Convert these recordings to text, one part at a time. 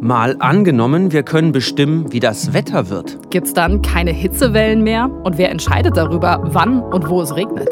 Mal angenommen, wir können bestimmen, wie das Wetter wird. Gibt's dann keine Hitzewellen mehr? Und wer entscheidet darüber, wann und wo es regnet?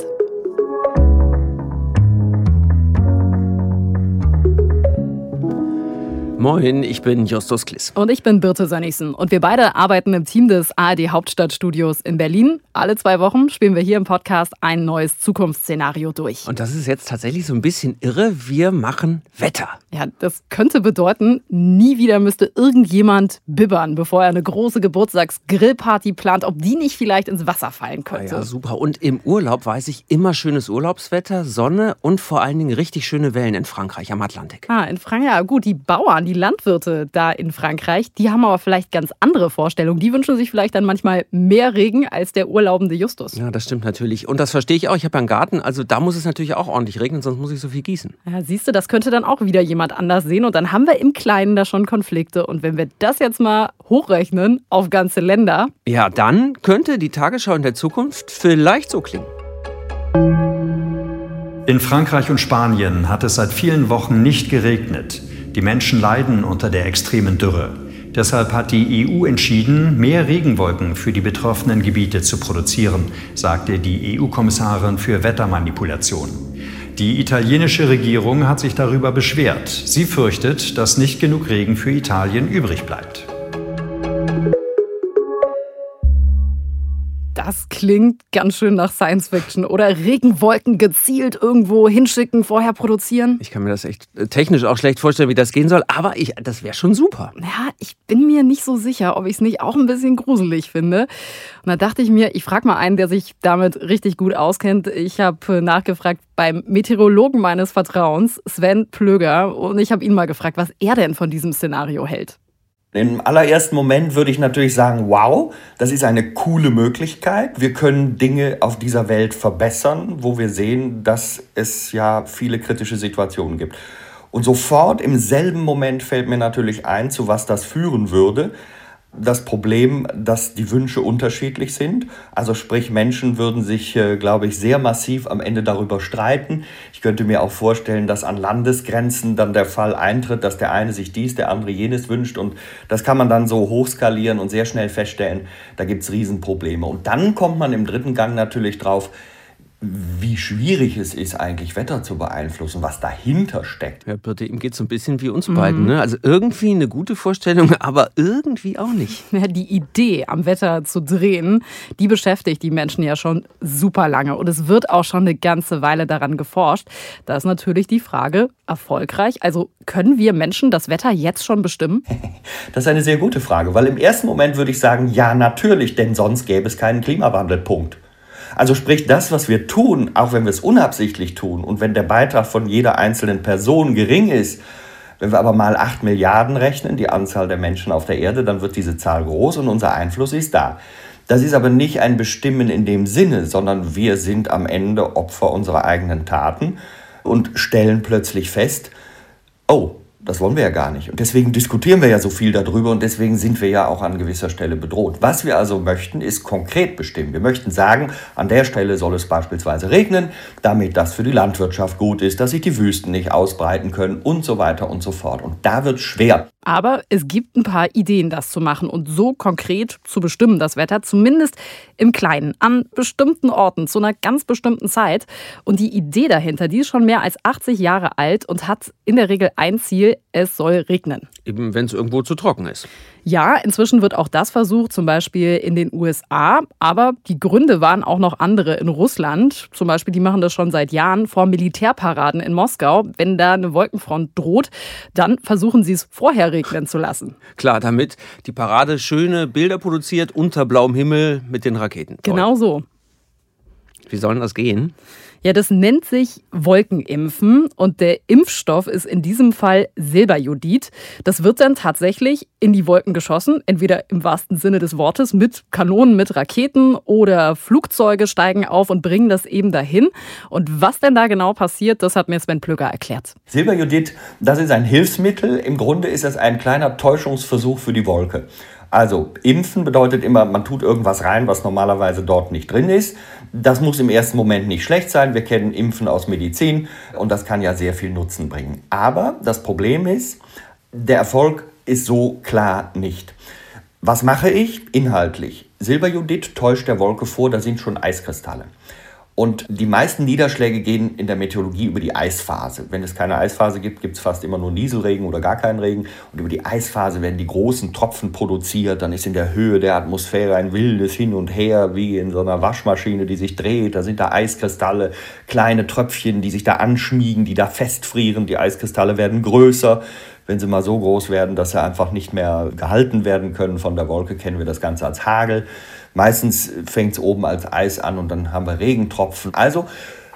Moin, ich bin Justus Kliss. Und ich bin Birte Sönnigsen. Und wir beide arbeiten im Team des ARD Hauptstadtstudios in Berlin. Alle zwei Wochen spielen wir hier im Podcast ein neues Zukunftsszenario durch. Und das ist jetzt tatsächlich so ein bisschen irre. Wir machen Wetter. Ja, das könnte bedeuten, nie wieder müsste irgendjemand bibbern, bevor er eine große Geburtstagsgrillparty plant, ob die nicht vielleicht ins Wasser fallen könnte. Ah ja, super. Und im Urlaub weiß ich immer schönes Urlaubswetter, Sonne und vor allen Dingen richtig schöne Wellen in Frankreich am Atlantik. Ah, in Frankreich, ja gut, die Bauern, die Landwirte da in Frankreich, die haben aber vielleicht ganz andere Vorstellungen. Die wünschen sich vielleicht dann manchmal mehr Regen als der urlaubende Justus. Ja, das stimmt natürlich. Und das verstehe ich auch. Ich habe einen Garten, also da muss es natürlich auch ordentlich regnen, sonst muss ich so viel gießen. Ja, siehst du, das könnte dann auch wieder jemand anders sehen. Und dann haben wir im Kleinen da schon Konflikte. Und wenn wir das jetzt mal hochrechnen auf ganze Länder. Ja, dann könnte die Tagesschau in der Zukunft vielleicht so klingen. In Frankreich und Spanien hat es seit vielen Wochen nicht geregnet. Die Menschen leiden unter der extremen Dürre. Deshalb hat die EU entschieden, mehr Regenwolken für die betroffenen Gebiete zu produzieren, sagte die EU-Kommissarin für Wettermanipulation. Die italienische Regierung hat sich darüber beschwert. Sie fürchtet, dass nicht genug Regen für Italien übrig bleibt. Das klingt ganz schön nach Science Fiction. Oder Regenwolken gezielt irgendwo hinschicken, vorher produzieren. Ich kann mir das echt äh, technisch auch schlecht vorstellen, wie das gehen soll, aber ich, das wäre schon super. Ja, ich bin mir nicht so sicher, ob ich es nicht auch ein bisschen gruselig finde. Und da dachte ich mir, ich frage mal einen, der sich damit richtig gut auskennt. Ich habe nachgefragt beim Meteorologen meines Vertrauens, Sven Plöger, und ich habe ihn mal gefragt, was er denn von diesem Szenario hält. Im allerersten Moment würde ich natürlich sagen, wow, das ist eine coole Möglichkeit. Wir können Dinge auf dieser Welt verbessern, wo wir sehen, dass es ja viele kritische Situationen gibt. Und sofort im selben Moment fällt mir natürlich ein, zu was das führen würde das Problem, dass die Wünsche unterschiedlich sind. Also sprich, Menschen würden sich, äh, glaube ich, sehr massiv am Ende darüber streiten. Ich könnte mir auch vorstellen, dass an Landesgrenzen dann der Fall eintritt, dass der eine sich dies, der andere jenes wünscht. Und das kann man dann so hochskalieren und sehr schnell feststellen, da gibt es Riesenprobleme. Und dann kommt man im dritten Gang natürlich drauf, wie schwierig es ist, eigentlich Wetter zu beeinflussen, was dahinter steckt. Ja, Birte, ihm geht so ein bisschen wie uns mhm. beiden. Ne? Also irgendwie eine gute Vorstellung, aber irgendwie auch nicht. Ja, die Idee, am Wetter zu drehen, die beschäftigt die Menschen ja schon super lange. Und es wird auch schon eine ganze Weile daran geforscht. Da ist natürlich die Frage, erfolgreich? Also können wir Menschen das Wetter jetzt schon bestimmen? Das ist eine sehr gute Frage, weil im ersten Moment würde ich sagen, ja, natürlich, denn sonst gäbe es keinen Klimawandel. Punkt. Also sprich, das, was wir tun, auch wenn wir es unabsichtlich tun und wenn der Beitrag von jeder einzelnen Person gering ist, wenn wir aber mal 8 Milliarden rechnen, die Anzahl der Menschen auf der Erde, dann wird diese Zahl groß und unser Einfluss ist da. Das ist aber nicht ein Bestimmen in dem Sinne, sondern wir sind am Ende Opfer unserer eigenen Taten und stellen plötzlich fest, oh, das wollen wir ja gar nicht. Und deswegen diskutieren wir ja so viel darüber und deswegen sind wir ja auch an gewisser Stelle bedroht. Was wir also möchten, ist konkret bestimmen. Wir möchten sagen, an der Stelle soll es beispielsweise regnen, damit das für die Landwirtschaft gut ist, dass sich die Wüsten nicht ausbreiten können und so weiter und so fort. Und da wird schwer. Aber es gibt ein paar Ideen, das zu machen und so konkret zu bestimmen, das Wetter, zumindest im Kleinen, an bestimmten Orten, zu einer ganz bestimmten Zeit. Und die Idee dahinter, die ist schon mehr als 80 Jahre alt und hat in der Regel ein Ziel, es soll regnen. Eben wenn es irgendwo zu trocken ist. Ja, inzwischen wird auch das versucht, zum Beispiel in den USA. Aber die Gründe waren auch noch andere in Russland. Zum Beispiel, die machen das schon seit Jahren vor Militärparaden in Moskau. Wenn da eine Wolkenfront droht, dann versuchen sie es vorher regnen zu lassen. Klar, damit die Parade schöne Bilder produziert unter blauem Himmel mit den Raketen. Genau so. Wie soll das gehen? Ja, das nennt sich Wolkenimpfen und der Impfstoff ist in diesem Fall Silberjodid. Das wird dann tatsächlich in die Wolken geschossen, entweder im wahrsten Sinne des Wortes mit Kanonen, mit Raketen oder Flugzeuge steigen auf und bringen das eben dahin. Und was denn da genau passiert, das hat mir Sven Plügger erklärt. Silberjodid, das ist ein Hilfsmittel. Im Grunde ist es ein kleiner Täuschungsversuch für die Wolke. Also impfen bedeutet immer, man tut irgendwas rein, was normalerweise dort nicht drin ist. Das muss im ersten Moment nicht schlecht sein. Wir kennen Impfen aus Medizin und das kann ja sehr viel Nutzen bringen. Aber das Problem ist, der Erfolg ist so klar nicht. Was mache ich inhaltlich? Silberjodid täuscht der Wolke vor, da sind schon Eiskristalle. Und die meisten Niederschläge gehen in der Meteorologie über die Eisphase. Wenn es keine Eisphase gibt, gibt es fast immer nur Nieselregen oder gar keinen Regen. Und über die Eisphase werden die großen Tropfen produziert. Dann ist in der Höhe der Atmosphäre ein wildes Hin und Her, wie in so einer Waschmaschine, die sich dreht. Da sind da Eiskristalle, kleine Tröpfchen, die sich da anschmiegen, die da festfrieren. Die Eiskristalle werden größer. Wenn sie mal so groß werden, dass sie einfach nicht mehr gehalten werden können von der Wolke, kennen wir das Ganze als Hagel. Meistens fängt es oben als Eis an und dann haben wir Regentropfen. Also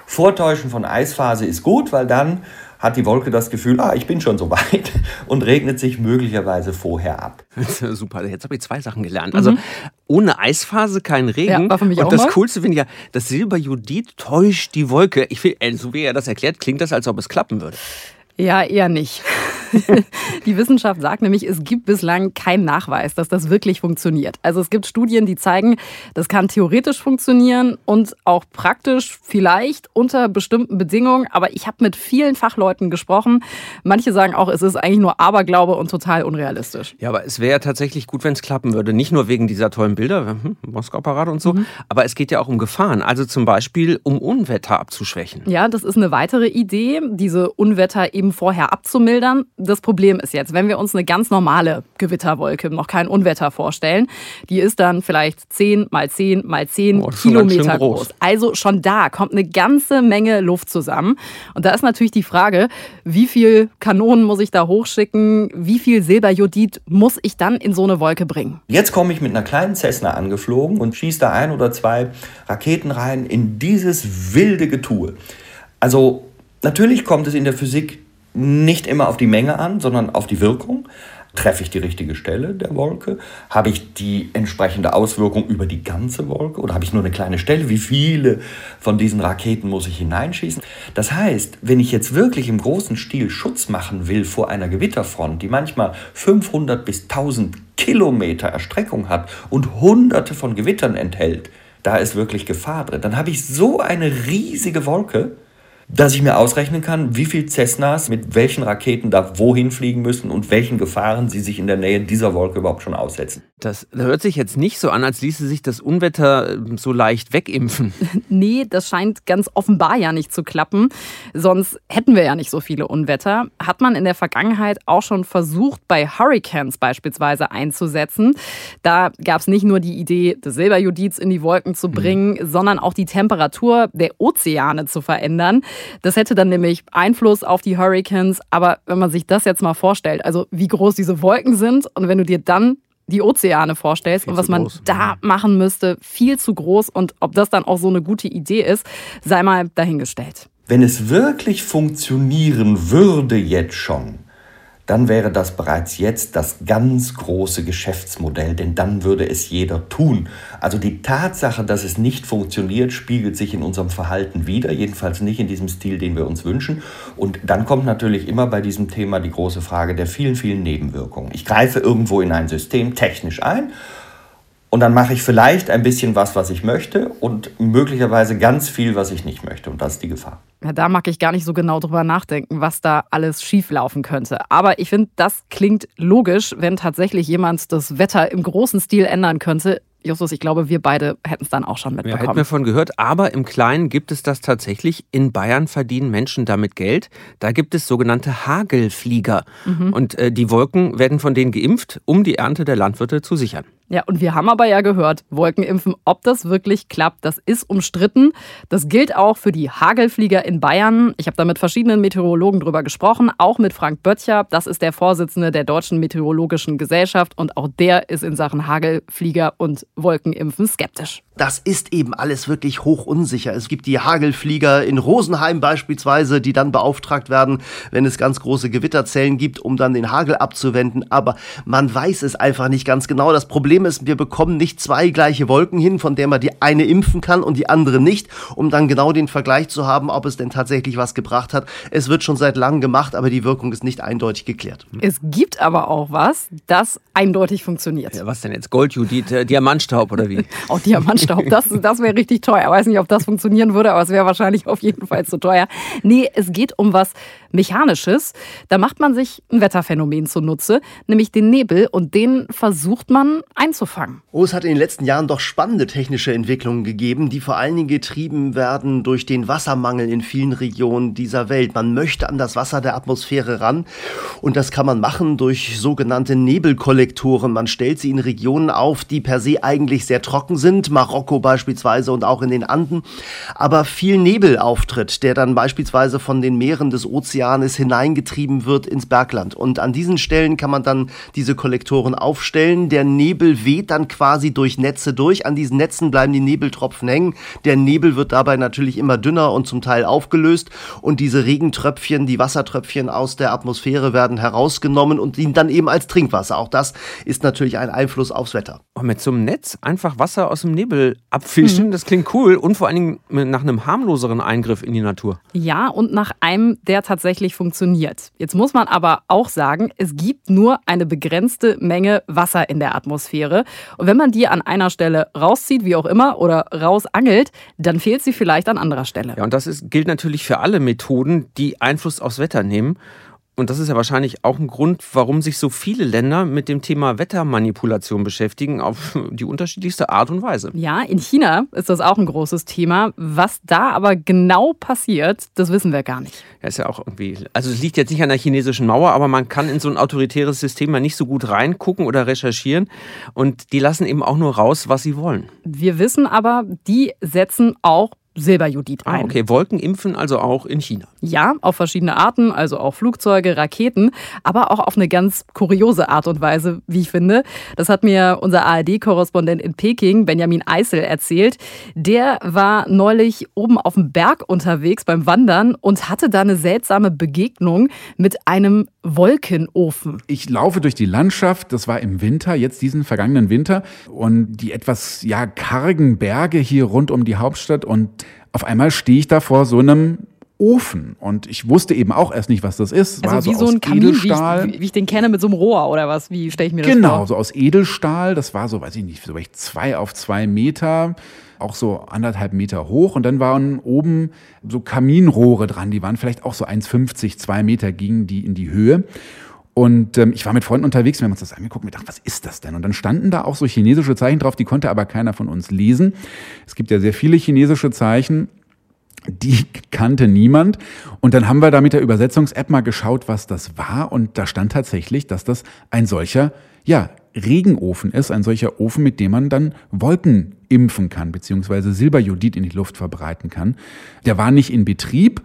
Vortäuschen von Eisphase ist gut, weil dann hat die Wolke das Gefühl, ah, ich bin schon so weit und regnet sich möglicherweise vorher ab. Super, jetzt habe ich zwei Sachen gelernt. Also mhm. ohne Eisphase kein Regen. Ja, war für mich und auch das mal. Coolste finde ich ja, das Silberjodid täuscht die Wolke. Ich will, äh, so wie er das erklärt, klingt das, als ob es klappen würde. Ja, eher nicht. die Wissenschaft sagt nämlich, es gibt bislang keinen Nachweis, dass das wirklich funktioniert. Also es gibt Studien, die zeigen, das kann theoretisch funktionieren und auch praktisch vielleicht unter bestimmten Bedingungen. Aber ich habe mit vielen Fachleuten gesprochen. Manche sagen auch, es ist eigentlich nur Aberglaube und total unrealistisch. Ja, aber es wäre ja tatsächlich gut, wenn es klappen würde. Nicht nur wegen dieser tollen Bilder, hm, Moskau-Parade und so, mhm. aber es geht ja auch um Gefahren. Also zum Beispiel um Unwetter abzuschwächen. Ja, das ist eine weitere Idee, diese Unwetter eben vorher abzumildern. Das Problem ist jetzt, wenn wir uns eine ganz normale Gewitterwolke, noch kein Unwetter vorstellen, die ist dann vielleicht 10 mal 10 mal 10 oh, Kilometer groß. groß. Also schon da kommt eine ganze Menge Luft zusammen. Und da ist natürlich die Frage, wie viel Kanonen muss ich da hochschicken? Wie viel Silberjodid muss ich dann in so eine Wolke bringen? Jetzt komme ich mit einer kleinen Cessna angeflogen und schieße da ein oder zwei Raketen rein in dieses wilde Getue. Also natürlich kommt es in der Physik nicht immer auf die Menge an, sondern auf die Wirkung. Treffe ich die richtige Stelle der Wolke? Habe ich die entsprechende Auswirkung über die ganze Wolke oder habe ich nur eine kleine Stelle? Wie viele von diesen Raketen muss ich hineinschießen? Das heißt, wenn ich jetzt wirklich im großen Stil Schutz machen will vor einer Gewitterfront, die manchmal 500 bis 1000 Kilometer Erstreckung hat und hunderte von Gewittern enthält, da ist wirklich Gefahr drin. Dann habe ich so eine riesige Wolke, dass ich mir ausrechnen kann, wie viel Cessnas mit welchen Raketen da wohin fliegen müssen und welchen Gefahren sie sich in der Nähe dieser Wolke überhaupt schon aussetzen. Das hört sich jetzt nicht so an, als ließe sich das Unwetter ähm, so leicht wegimpfen. nee, das scheint ganz offenbar ja nicht zu klappen. Sonst hätten wir ja nicht so viele Unwetter. Hat man in der Vergangenheit auch schon versucht, bei Hurricanes beispielsweise einzusetzen. Da gab es nicht nur die Idee, das Silberjudiz in die Wolken zu bringen, mhm. sondern auch die Temperatur der Ozeane zu verändern. Das hätte dann nämlich Einfluss auf die Hurricanes. Aber wenn man sich das jetzt mal vorstellt, also wie groß diese Wolken sind und wenn du dir dann die Ozeane vorstellst viel und was man groß. da machen müsste, viel zu groß und ob das dann auch so eine gute Idee ist, sei mal dahingestellt. Wenn es wirklich funktionieren würde jetzt schon, dann wäre das bereits jetzt das ganz große Geschäftsmodell, denn dann würde es jeder tun. Also die Tatsache, dass es nicht funktioniert, spiegelt sich in unserem Verhalten wieder, jedenfalls nicht in diesem Stil, den wir uns wünschen. Und dann kommt natürlich immer bei diesem Thema die große Frage der vielen, vielen Nebenwirkungen. Ich greife irgendwo in ein System technisch ein und dann mache ich vielleicht ein bisschen was, was ich möchte und möglicherweise ganz viel, was ich nicht möchte. Und das ist die Gefahr. Ja, da mag ich gar nicht so genau drüber nachdenken, was da alles schieflaufen könnte. Aber ich finde, das klingt logisch, wenn tatsächlich jemand das Wetter im großen Stil ändern könnte. Justus, ich glaube, wir beide hätten es dann auch schon mitbekommen. Ja, hätten wir von gehört, aber im Kleinen gibt es das tatsächlich. In Bayern verdienen Menschen damit Geld. Da gibt es sogenannte Hagelflieger. Mhm. Und äh, die Wolken werden von denen geimpft, um die Ernte der Landwirte zu sichern. Ja, und wir haben aber ja gehört, Wolkenimpfen, ob das wirklich klappt, das ist umstritten. Das gilt auch für die Hagelflieger in Bayern. Ich habe da mit verschiedenen Meteorologen drüber gesprochen, auch mit Frank Böttcher. Das ist der Vorsitzende der Deutschen Meteorologischen Gesellschaft und auch der ist in Sachen Hagelflieger und Wolkenimpfen skeptisch das ist eben alles wirklich hoch unsicher. Es gibt die Hagelflieger in Rosenheim beispielsweise, die dann beauftragt werden, wenn es ganz große Gewitterzellen gibt, um dann den Hagel abzuwenden. Aber man weiß es einfach nicht ganz genau. Das Problem ist, wir bekommen nicht zwei gleiche Wolken hin, von der man die eine impfen kann und die andere nicht, um dann genau den Vergleich zu haben, ob es denn tatsächlich was gebracht hat. Es wird schon seit langem gemacht, aber die Wirkung ist nicht eindeutig geklärt. Es gibt aber auch was, das eindeutig funktioniert. Ja, was denn jetzt? Goldjudit, äh, Diamantstaub oder wie? auch Diamantstaub. Staub. Das, das wäre richtig teuer. Ich weiß nicht, ob das funktionieren würde, aber es wäre wahrscheinlich auf jeden Fall zu teuer. Nee, es geht um was Mechanisches. Da macht man sich ein Wetterphänomen zunutze, nämlich den Nebel, und den versucht man einzufangen. Oh, es hat in den letzten Jahren doch spannende technische Entwicklungen gegeben, die vor allen Dingen getrieben werden durch den Wassermangel in vielen Regionen dieser Welt. Man möchte an das Wasser der Atmosphäre ran und das kann man machen durch sogenannte Nebelkollektoren. Man stellt sie in Regionen auf, die per se eigentlich sehr trocken sind, Marokko beispielsweise und auch in den Anden, aber viel Nebel auftritt, der dann beispielsweise von den Meeren des Ozeanes hineingetrieben wird ins Bergland. Und an diesen Stellen kann man dann diese Kollektoren aufstellen. Der Nebel weht dann quasi durch Netze durch. An diesen Netzen bleiben die Nebeltropfen hängen. Der Nebel wird dabei natürlich immer dünner und zum Teil aufgelöst. Und diese Regentröpfchen, die Wassertröpfchen aus der Atmosphäre werden herausgenommen und dienen dann eben als Trinkwasser. Auch das ist natürlich ein Einfluss aufs Wetter. Und mit so einem Netz einfach Wasser aus dem Nebel abfischen, mhm. das klingt cool und vor allen Dingen nach einem harmloseren Eingriff in die Natur. Ja, und nach einem, der tatsächlich funktioniert. Jetzt muss man aber auch sagen, es gibt nur eine begrenzte Menge Wasser in der Atmosphäre. Und wenn man die an einer Stelle rauszieht, wie auch immer, oder rausangelt, dann fehlt sie vielleicht an anderer Stelle. Ja, und das ist, gilt natürlich für alle Methoden, die Einfluss aufs Wetter nehmen. Und das ist ja wahrscheinlich auch ein Grund, warum sich so viele Länder mit dem Thema Wettermanipulation beschäftigen, auf die unterschiedlichste Art und Weise. Ja, in China ist das auch ein großes Thema. Was da aber genau passiert, das wissen wir gar nicht. Ja, ist ja auch irgendwie, also es liegt jetzt nicht an der chinesischen Mauer, aber man kann in so ein autoritäres System mal nicht so gut reingucken oder recherchieren. Und die lassen eben auch nur raus, was sie wollen. Wir wissen aber, die setzen auch Silberjodid ah, ein. Ah, okay, Wolken impfen also auch in China. Ja, auf verschiedene Arten, also auch Flugzeuge, Raketen, aber auch auf eine ganz kuriose Art und Weise, wie ich finde. Das hat mir unser ARD-Korrespondent in Peking, Benjamin Eisel, erzählt. Der war neulich oben auf dem Berg unterwegs beim Wandern und hatte da eine seltsame Begegnung mit einem Wolkenofen. Ich laufe durch die Landschaft, das war im Winter, jetzt diesen vergangenen Winter, und die etwas ja kargen Berge hier rund um die Hauptstadt und auf einmal stehe ich da vor so einem Ofen. Und ich wusste eben auch erst nicht, was das ist. Also war wie so, so ein Kamin, Edelstahl. Wie ich, wie ich, den kenne mit so einem Rohr oder was? Wie stelle ich mir das genau, vor? Genau, so aus Edelstahl. Das war so, weiß ich nicht, so zwei auf zwei Meter, auch so anderthalb Meter hoch. Und dann waren oben so Kaminrohre dran. Die waren vielleicht auch so 1,50, zwei Meter gingen die in die Höhe. Und ähm, ich war mit Freunden unterwegs, wir haben uns das angeguckt wir dachten, was ist das denn? Und dann standen da auch so chinesische Zeichen drauf, die konnte aber keiner von uns lesen. Es gibt ja sehr viele chinesische Zeichen, die kannte niemand. Und dann haben wir da mit der Übersetzungs-App mal geschaut, was das war. Und da stand tatsächlich, dass das ein solcher, ja, Regenofen ist, ein solcher Ofen, mit dem man dann Wolken impfen kann, beziehungsweise Silberjodid in die Luft verbreiten kann. Der war nicht in Betrieb,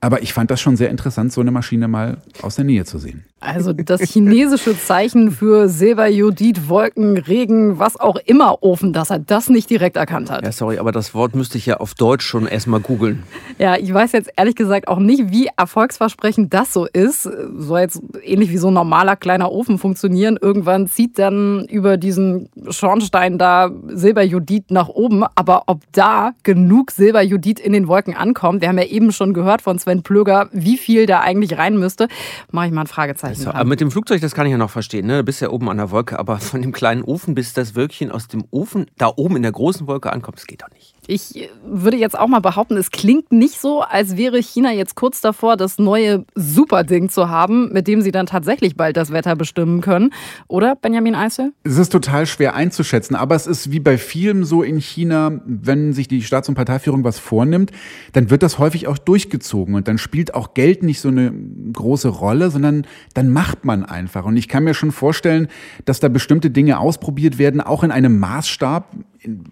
aber ich fand das schon sehr interessant, so eine Maschine mal aus der Nähe zu sehen. Also das chinesische Zeichen für Silberjodid, Wolken, Regen, was auch immer Ofen, dass er das nicht direkt erkannt hat. Ja, sorry, aber das Wort müsste ich ja auf Deutsch schon erstmal googeln. Ja, ich weiß jetzt ehrlich gesagt auch nicht, wie erfolgsversprechend das so ist. Soll jetzt ähnlich wie so ein normaler kleiner Ofen funktionieren. Irgendwann zieht dann über diesen Schornstein da Silberjodid nach oben. Aber ob da genug Silberjodid in den Wolken ankommt, wir haben ja eben schon gehört von Sven Plöger, wie viel da eigentlich rein müsste, mache ich mal ein Fragezeichen. Fragezeichen also, Mit dem Flugzeug, das kann ich ja noch verstehen. Ne? Du bist ja oben an der Wolke, aber von dem kleinen Ofen, bis das Wölkchen aus dem Ofen da oben in der großen Wolke ankommt, das geht doch nicht. Ich würde jetzt auch mal behaupten, es klingt nicht so, als wäre China jetzt kurz davor, das neue Superding zu haben, mit dem sie dann tatsächlich bald das Wetter bestimmen können. Oder, Benjamin Eisel? Es ist total schwer einzuschätzen, aber es ist wie bei vielem so in China, wenn sich die Staats- und Parteiführung was vornimmt, dann wird das häufig auch durchgezogen und dann spielt auch Geld nicht so eine große Rolle, sondern dann macht man einfach. Und ich kann mir schon vorstellen, dass da bestimmte Dinge ausprobiert werden, auch in einem Maßstab,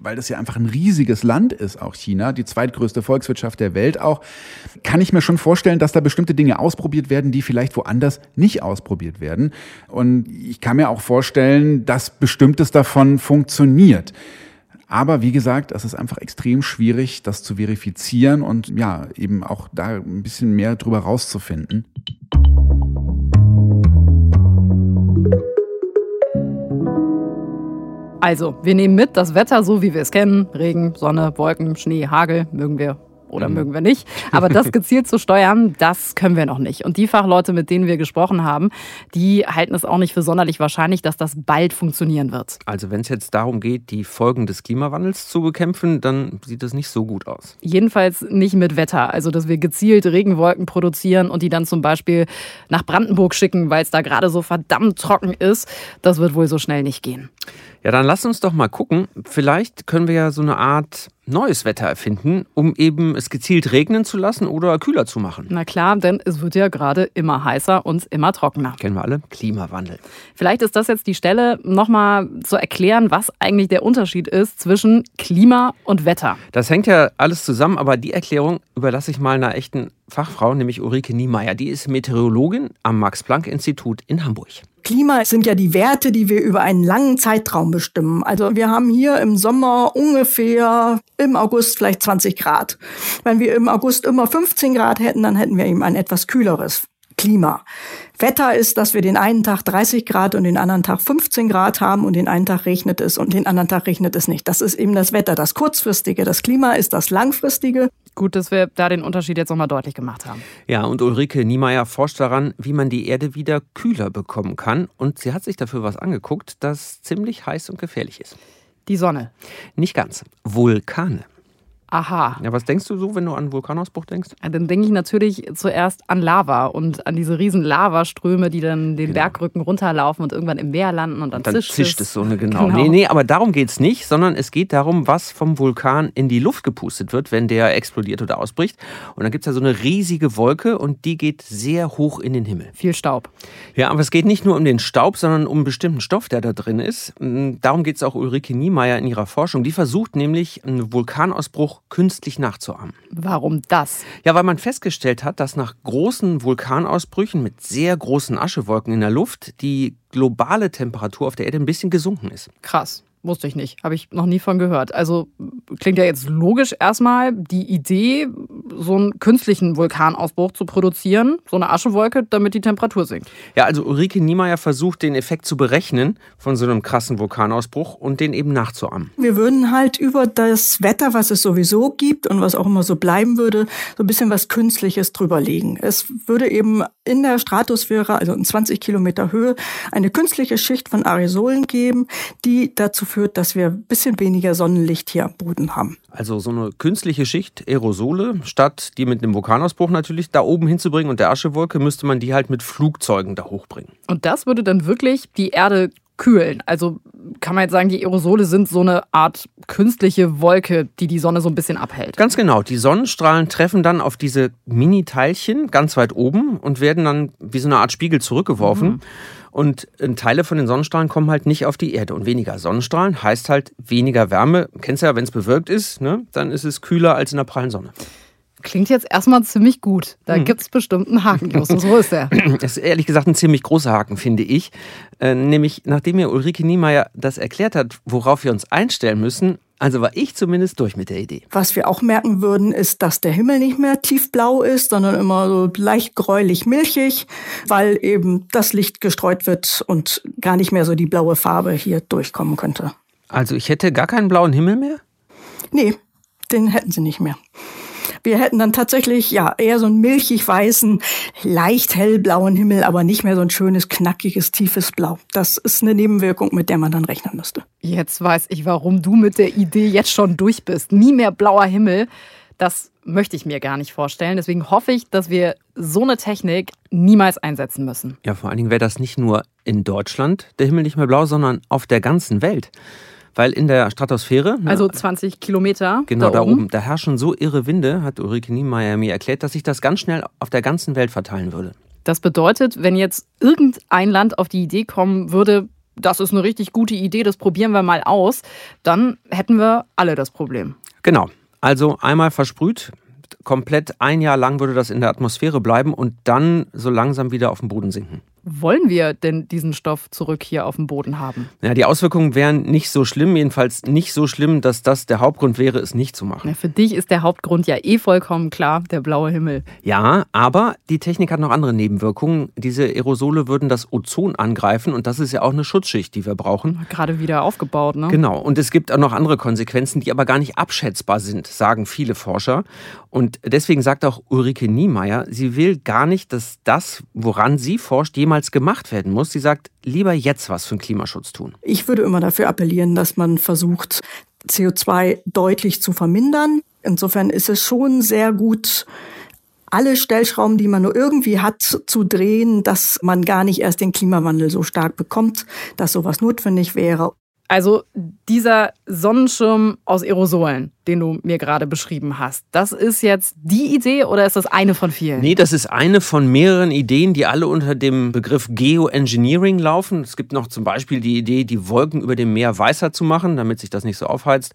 weil das ja einfach ein riesiges Land ist, auch China, die zweitgrößte Volkswirtschaft der Welt auch, kann ich mir schon vorstellen, dass da bestimmte Dinge ausprobiert werden, die vielleicht woanders nicht ausprobiert werden. Und ich kann mir auch vorstellen, dass bestimmtes davon funktioniert. Aber wie gesagt, es ist einfach extrem schwierig, das zu verifizieren und ja, eben auch da ein bisschen mehr drüber rauszufinden. Also, wir nehmen mit das Wetter so, wie wir es kennen. Regen, Sonne, Wolken, Schnee, Hagel, mögen wir oder mhm. mögen wir nicht. Aber das gezielt zu steuern, das können wir noch nicht. Und die Fachleute, mit denen wir gesprochen haben, die halten es auch nicht für sonderlich wahrscheinlich, dass das bald funktionieren wird. Also wenn es jetzt darum geht, die Folgen des Klimawandels zu bekämpfen, dann sieht das nicht so gut aus. Jedenfalls nicht mit Wetter. Also dass wir gezielt Regenwolken produzieren und die dann zum Beispiel nach Brandenburg schicken, weil es da gerade so verdammt trocken ist, das wird wohl so schnell nicht gehen. Ja, dann lass uns doch mal gucken. Vielleicht können wir ja so eine Art neues Wetter erfinden, um eben es gezielt regnen zu lassen oder kühler zu machen. Na klar, denn es wird ja gerade immer heißer und immer trockener. Kennen wir alle? Klimawandel. Vielleicht ist das jetzt die Stelle, nochmal zu erklären, was eigentlich der Unterschied ist zwischen Klima und Wetter. Das hängt ja alles zusammen, aber die Erklärung überlasse ich mal einer echten Fachfrau, nämlich Ulrike Niemeyer. Die ist Meteorologin am Max-Planck-Institut in Hamburg. Klima sind ja die Werte, die wir über einen langen Zeitraum bestimmen. Also wir haben hier im Sommer ungefähr im August vielleicht 20 Grad. Wenn wir im August immer 15 Grad hätten, dann hätten wir eben ein etwas kühleres Klima. Wetter ist, dass wir den einen Tag 30 Grad und den anderen Tag 15 Grad haben und den einen Tag regnet es und den anderen Tag regnet es nicht. Das ist eben das Wetter, das kurzfristige. Das Klima ist das langfristige. Gut, dass wir da den Unterschied jetzt nochmal deutlich gemacht haben. Ja, und Ulrike Niemeyer forscht daran, wie man die Erde wieder kühler bekommen kann. Und sie hat sich dafür was angeguckt, das ziemlich heiß und gefährlich ist. Die Sonne. Nicht ganz. Vulkane. Aha. Ja, was denkst du so, wenn du an Vulkanausbruch denkst? Dann denke ich natürlich zuerst an Lava und an diese riesen Lavaströme, die dann den genau. Bergrücken runterlaufen und irgendwann im Meer landen und dann, und dann zischt, zischt es. so eine genau. genau. Nee, nee, aber darum geht es nicht, sondern es geht darum, was vom Vulkan in die Luft gepustet wird, wenn der explodiert oder ausbricht. Und dann gibt es ja so eine riesige Wolke und die geht sehr hoch in den Himmel. Viel Staub. Ja, aber es geht nicht nur um den Staub, sondern um einen bestimmten Stoff, der da drin ist. Darum geht es auch Ulrike Niemeyer in ihrer Forschung. Die versucht nämlich einen Vulkanausbruch künstlich nachzuahmen. Warum das? Ja, weil man festgestellt hat, dass nach großen Vulkanausbrüchen mit sehr großen Aschewolken in der Luft die globale Temperatur auf der Erde ein bisschen gesunken ist. Krass. Wusste ich nicht, habe ich noch nie von gehört. Also klingt ja jetzt logisch erstmal die Idee, so einen künstlichen Vulkanausbruch zu produzieren, so eine Aschewolke, damit die Temperatur sinkt. Ja, also Ulrike Niemeyer versucht den Effekt zu berechnen von so einem krassen Vulkanausbruch und den eben nachzuahmen. Wir würden halt über das Wetter, was es sowieso gibt und was auch immer so bleiben würde, so ein bisschen was Künstliches drüberlegen. Es würde eben in der Stratosphäre, also in 20 Kilometer Höhe, eine künstliche Schicht von Aerosolen geben, die dazu führt, dass wir ein bisschen weniger Sonnenlicht hier am Boden haben. Also so eine künstliche Schicht Aerosole, statt die mit einem Vulkanausbruch natürlich da oben hinzubringen und der Aschewolke, müsste man die halt mit Flugzeugen da hochbringen. Und das würde dann wirklich die Erde kühlen. Also kann man jetzt sagen, die Aerosole sind so eine Art künstliche Wolke, die die Sonne so ein bisschen abhält. Ganz genau. Die Sonnenstrahlen treffen dann auf diese Mini-Teilchen ganz weit oben und werden dann wie so eine Art Spiegel zurückgeworfen. Mhm. Und äh, Teile von den Sonnenstrahlen kommen halt nicht auf die Erde. Und weniger Sonnenstrahlen heißt halt weniger Wärme. Kennst du ja, wenn es bewölkt ist, ne? dann ist es kühler als in der prallen Sonne. Klingt jetzt erstmal ziemlich gut. Da hm. gibt es bestimmt einen Haken, Justus. Wo ist der? Das ist ehrlich gesagt ein ziemlich großer Haken, finde ich. Äh, nämlich, nachdem mir Ulrike Niemeyer das erklärt hat, worauf wir uns einstellen müssen, also war ich zumindest durch mit der Idee. Was wir auch merken würden, ist, dass der Himmel nicht mehr tiefblau ist, sondern immer so leicht gräulich-milchig, weil eben das Licht gestreut wird und gar nicht mehr so die blaue Farbe hier durchkommen könnte. Also ich hätte gar keinen blauen Himmel mehr? Nee, den hätten sie nicht mehr. Wir hätten dann tatsächlich ja eher so einen milchig-weißen, leicht hellblauen Himmel, aber nicht mehr so ein schönes, knackiges, tiefes Blau. Das ist eine Nebenwirkung, mit der man dann rechnen müsste. Jetzt weiß ich, warum du mit der Idee jetzt schon durch bist. Nie mehr blauer Himmel. Das möchte ich mir gar nicht vorstellen. Deswegen hoffe ich, dass wir so eine Technik niemals einsetzen müssen. Ja, vor allen Dingen wäre das nicht nur in Deutschland der Himmel nicht mehr blau, sondern auf der ganzen Welt. Weil in der Stratosphäre. Ne, also 20 Kilometer. Genau, da, da oben. Da herrschen so irre Winde, hat Ulrike Niemeyer mir erklärt, dass sich das ganz schnell auf der ganzen Welt verteilen würde. Das bedeutet, wenn jetzt irgendein Land auf die Idee kommen würde, das ist eine richtig gute Idee, das probieren wir mal aus, dann hätten wir alle das Problem. Genau. Also einmal versprüht, komplett ein Jahr lang würde das in der Atmosphäre bleiben und dann so langsam wieder auf den Boden sinken. Wollen wir denn diesen Stoff zurück hier auf dem Boden haben? Ja, die Auswirkungen wären nicht so schlimm, jedenfalls nicht so schlimm, dass das der Hauptgrund wäre, es nicht zu machen. Ja, für dich ist der Hauptgrund ja eh vollkommen klar, der blaue Himmel. Ja, aber die Technik hat noch andere Nebenwirkungen. Diese Aerosole würden das Ozon angreifen und das ist ja auch eine Schutzschicht, die wir brauchen. Gerade wieder aufgebaut, ne? Genau. Und es gibt auch noch andere Konsequenzen, die aber gar nicht abschätzbar sind, sagen viele Forscher. Und deswegen sagt auch Ulrike Niemeyer, sie will gar nicht, dass das, woran sie forscht, jemals gemacht werden muss. Sie sagt, lieber jetzt was für den Klimaschutz tun. Ich würde immer dafür appellieren, dass man versucht, CO2 deutlich zu vermindern. Insofern ist es schon sehr gut, alle Stellschrauben, die man nur irgendwie hat, zu drehen, dass man gar nicht erst den Klimawandel so stark bekommt, dass sowas notwendig wäre. Also dieser Sonnenschirm aus Aerosolen, den du mir gerade beschrieben hast, das ist jetzt die Idee oder ist das eine von vielen? Nee, das ist eine von mehreren Ideen, die alle unter dem Begriff Geoengineering laufen. Es gibt noch zum Beispiel die Idee, die Wolken über dem Meer weißer zu machen, damit sich das nicht so aufheizt.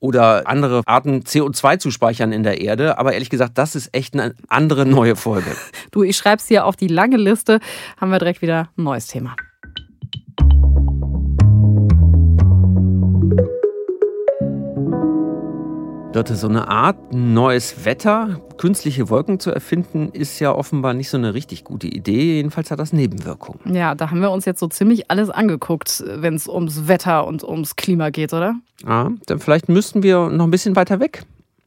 Oder andere Arten CO2 zu speichern in der Erde. Aber ehrlich gesagt, das ist echt eine andere neue Folge. Du, ich schreibe es hier auf die lange Liste. Haben wir direkt wieder ein neues Thema. Dörte, so eine Art neues Wetter, künstliche Wolken zu erfinden, ist ja offenbar nicht so eine richtig gute Idee. Jedenfalls hat das Nebenwirkungen. Ja, da haben wir uns jetzt so ziemlich alles angeguckt, wenn es ums Wetter und ums Klima geht, oder? Ah, dann vielleicht müssten wir noch ein bisschen weiter weg.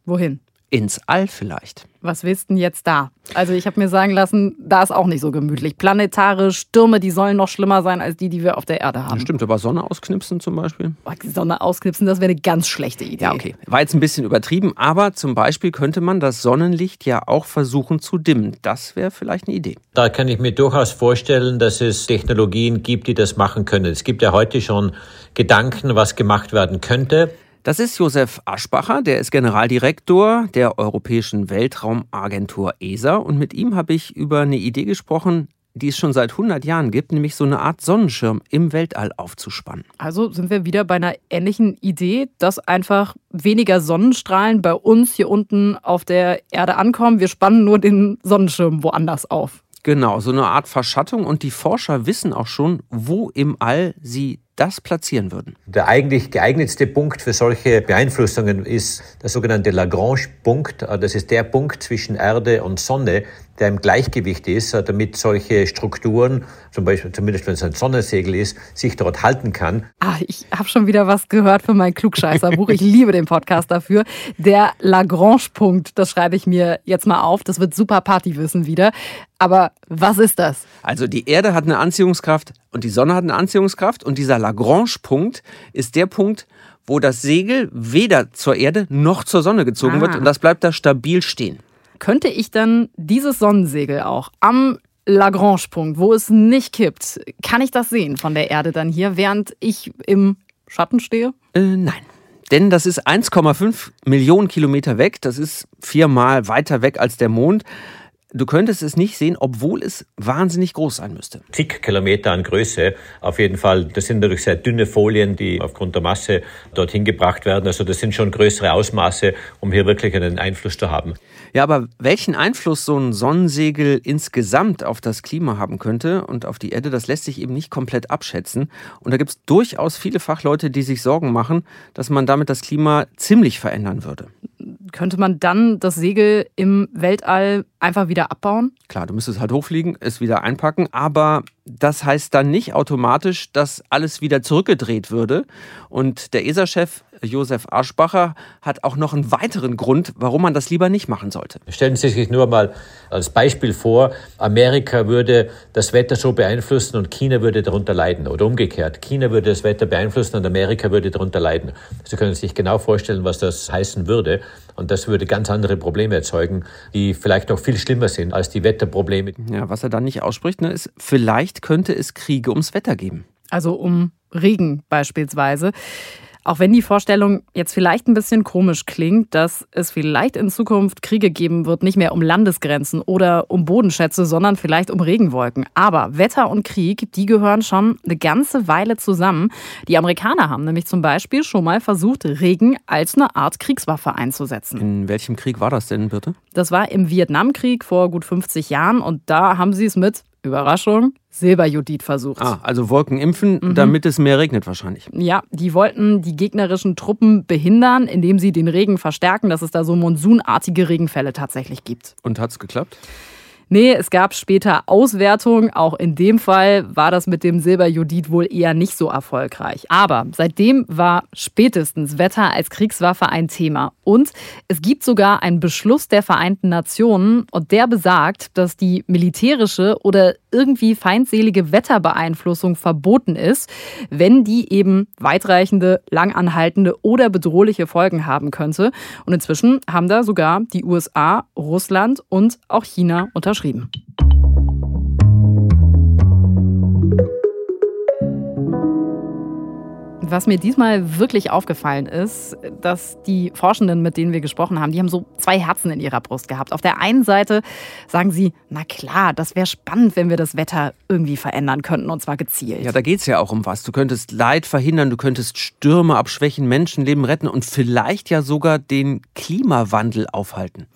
Wohin? Ins All vielleicht. Was willst du denn jetzt da? Also ich habe mir sagen lassen, da ist auch nicht so gemütlich. Planetare Stürme, die sollen noch schlimmer sein als die, die wir auf der Erde haben. Stimmt, aber Sonne ausknipsen zum Beispiel? Sonne ausknipsen, das wäre eine ganz schlechte Idee. Ja, okay. War jetzt ein bisschen übertrieben, aber zum Beispiel könnte man das Sonnenlicht ja auch versuchen zu dimmen. Das wäre vielleicht eine Idee. Da kann ich mir durchaus vorstellen, dass es Technologien gibt, die das machen können. Es gibt ja heute schon Gedanken, was gemacht werden könnte. Das ist Josef Aschbacher, der ist Generaldirektor der Europäischen Weltraumagentur ESA und mit ihm habe ich über eine Idee gesprochen, die es schon seit 100 Jahren gibt, nämlich so eine Art Sonnenschirm im Weltall aufzuspannen. Also sind wir wieder bei einer ähnlichen Idee, dass einfach weniger Sonnenstrahlen bei uns hier unten auf der Erde ankommen. Wir spannen nur den Sonnenschirm woanders auf. Genau, so eine Art Verschattung und die Forscher wissen auch schon, wo im All sie das platzieren würden. Der eigentlich geeignetste Punkt für solche Beeinflussungen ist der sogenannte Lagrange-Punkt. Das ist der Punkt zwischen Erde und Sonne, der im Gleichgewicht ist, damit solche Strukturen, zum Beispiel zumindest wenn es ein Sonnensegel ist, sich dort halten kann. Ah, ich habe schon wieder was gehört für mein Klugscheißerbuch. Ich liebe den Podcast dafür. Der Lagrange-Punkt, das schreibe ich mir jetzt mal auf. Das wird super Partywissen wieder. Aber was ist das? Also die Erde hat eine Anziehungskraft und die Sonne hat eine Anziehungskraft und dieser Lagrange-Punkt ist der Punkt, wo das Segel weder zur Erde noch zur Sonne gezogen Ah. wird und das bleibt da stabil stehen. Könnte ich dann dieses Sonnensegel auch am Lagrange-Punkt, wo es nicht kippt, kann ich das sehen von der Erde dann hier, während ich im Schatten stehe? Äh, nein. Denn das ist 1,5 Millionen Kilometer weg. Das ist viermal weiter weg als der Mond. Du könntest es nicht sehen, obwohl es wahnsinnig groß sein müsste. Zig Kilometer an Größe. Auf jeden Fall, das sind natürlich sehr dünne Folien, die aufgrund der Masse dorthin gebracht werden. Also das sind schon größere Ausmaße, um hier wirklich einen Einfluss zu haben. Ja, aber welchen Einfluss so ein Sonnensegel insgesamt auf das Klima haben könnte und auf die Erde, das lässt sich eben nicht komplett abschätzen. Und da gibt es durchaus viele Fachleute, die sich Sorgen machen, dass man damit das Klima ziemlich verändern würde. Könnte man dann das Segel im Weltall einfach wieder abbauen? Klar, du müsstest halt hochfliegen, es wieder einpacken, aber das heißt dann nicht automatisch, dass alles wieder zurückgedreht würde. Und der ESA-Chef Josef Aschbacher hat auch noch einen weiteren Grund, warum man das lieber nicht machen sollte. Stellen Sie sich nur mal als Beispiel vor, Amerika würde das Wetter so beeinflussen und China würde darunter leiden oder umgekehrt. China würde das Wetter beeinflussen und Amerika würde darunter leiden. Sie können sich genau vorstellen, was das heißen würde. Und das würde ganz andere Probleme erzeugen, die vielleicht noch viel schlimmer sind als die Wetterprobleme. Ja, was er dann nicht ausspricht, ne, ist, vielleicht könnte es Kriege ums Wetter geben. Also um Regen beispielsweise. Auch wenn die Vorstellung jetzt vielleicht ein bisschen komisch klingt, dass es vielleicht in Zukunft Kriege geben wird, nicht mehr um Landesgrenzen oder um Bodenschätze, sondern vielleicht um Regenwolken. Aber Wetter und Krieg, die gehören schon eine ganze Weile zusammen. Die Amerikaner haben nämlich zum Beispiel schon mal versucht, Regen als eine Art Kriegswaffe einzusetzen. In welchem Krieg war das denn, bitte? Das war im Vietnamkrieg vor gut 50 Jahren und da haben sie es mit Überraschung, Silberjodid versucht. Ah, also Wolken impfen, mhm. damit es mehr regnet wahrscheinlich. Ja, die wollten die gegnerischen Truppen behindern, indem sie den Regen verstärken, dass es da so monsunartige Regenfälle tatsächlich gibt. Und hat es geklappt? Nee, es gab später Auswertungen. Auch in dem Fall war das mit dem Silberjodid wohl eher nicht so erfolgreich. Aber seitdem war spätestens Wetter als Kriegswaffe ein Thema. Und es gibt sogar einen Beschluss der Vereinten Nationen und der besagt, dass die militärische oder irgendwie feindselige Wetterbeeinflussung verboten ist, wenn die eben weitreichende, langanhaltende oder bedrohliche Folgen haben könnte. Und inzwischen haben da sogar die USA, Russland und auch China unterschrieben Was mir diesmal wirklich aufgefallen ist, dass die Forschenden, mit denen wir gesprochen haben, die haben so zwei Herzen in ihrer Brust gehabt. Auf der einen Seite sagen sie, na klar, das wäre spannend, wenn wir das Wetter irgendwie verändern könnten und zwar gezielt. Ja, da geht es ja auch um was. Du könntest Leid verhindern, du könntest Stürme abschwächen, Menschenleben retten und vielleicht ja sogar den Klimawandel aufhalten.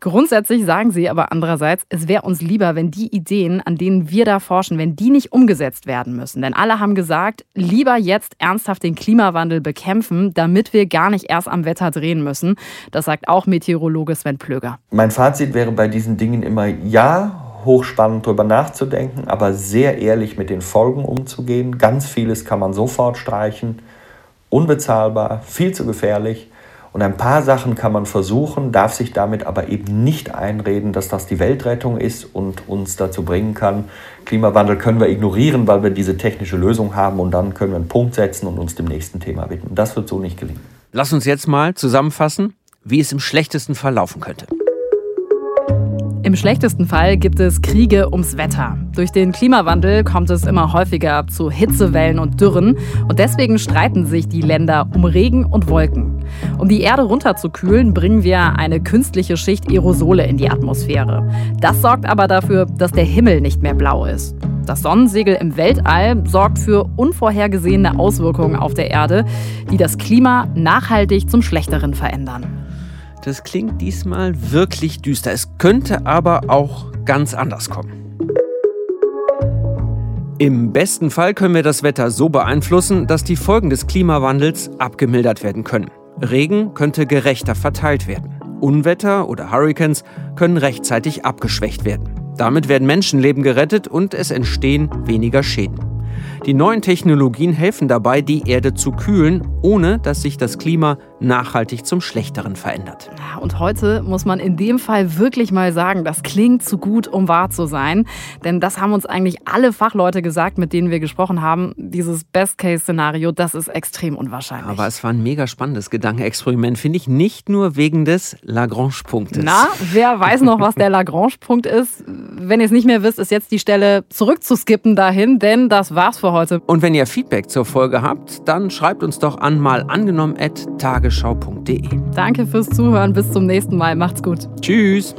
Grundsätzlich sagen sie aber andererseits, es wäre uns lieber, wenn die Ideen, an denen wir da forschen, wenn die nicht umgesetzt werden müssen. Denn alle haben gesagt, lieber jetzt ernsthaft den Klimawandel bekämpfen, damit wir gar nicht erst am Wetter drehen müssen. Das sagt auch Meteorologe Sven Plöger. Mein Fazit wäre bei diesen Dingen immer ja, hochspannend darüber nachzudenken, aber sehr ehrlich mit den Folgen umzugehen. Ganz vieles kann man sofort streichen. Unbezahlbar, viel zu gefährlich. Und ein paar Sachen kann man versuchen, darf sich damit aber eben nicht einreden, dass das die Weltrettung ist und uns dazu bringen kann. Klimawandel können wir ignorieren, weil wir diese technische Lösung haben und dann können wir einen Punkt setzen und uns dem nächsten Thema widmen. Das wird so nicht gelingen. Lass uns jetzt mal zusammenfassen, wie es im schlechtesten Fall laufen könnte. Im schlechtesten Fall gibt es Kriege ums Wetter. Durch den Klimawandel kommt es immer häufiger zu Hitzewellen und Dürren und deswegen streiten sich die Länder um Regen und Wolken. Um die Erde runterzukühlen, bringen wir eine künstliche Schicht Aerosole in die Atmosphäre. Das sorgt aber dafür, dass der Himmel nicht mehr blau ist. Das Sonnensegel im Weltall sorgt für unvorhergesehene Auswirkungen auf der Erde, die das Klima nachhaltig zum Schlechteren verändern. Das klingt diesmal wirklich düster. Es könnte aber auch ganz anders kommen. Im besten Fall können wir das Wetter so beeinflussen, dass die Folgen des Klimawandels abgemildert werden können. Regen könnte gerechter verteilt werden. Unwetter oder Hurricanes können rechtzeitig abgeschwächt werden. Damit werden Menschenleben gerettet und es entstehen weniger Schäden. Die neuen Technologien helfen dabei, die Erde zu kühlen, ohne dass sich das Klima nachhaltig zum Schlechteren verändert. Und heute muss man in dem Fall wirklich mal sagen, das klingt zu gut, um wahr zu sein. Denn das haben uns eigentlich alle Fachleute gesagt, mit denen wir gesprochen haben. Dieses Best-Case-Szenario, das ist extrem unwahrscheinlich. Aber es war ein mega spannendes Gedankenexperiment, finde ich, nicht nur wegen des Lagrange-Punktes. Na, wer weiß noch, was der Lagrange-Punkt ist? Wenn ihr es nicht mehr wisst, ist jetzt die Stelle zurückzuskippen dahin, denn das war's für heute. Und wenn ihr Feedback zur Folge habt, dann schreibt uns doch an mal angenommen at tagesschau.de. Danke fürs Zuhören. Bis zum nächsten Mal. Macht's gut. Tschüss.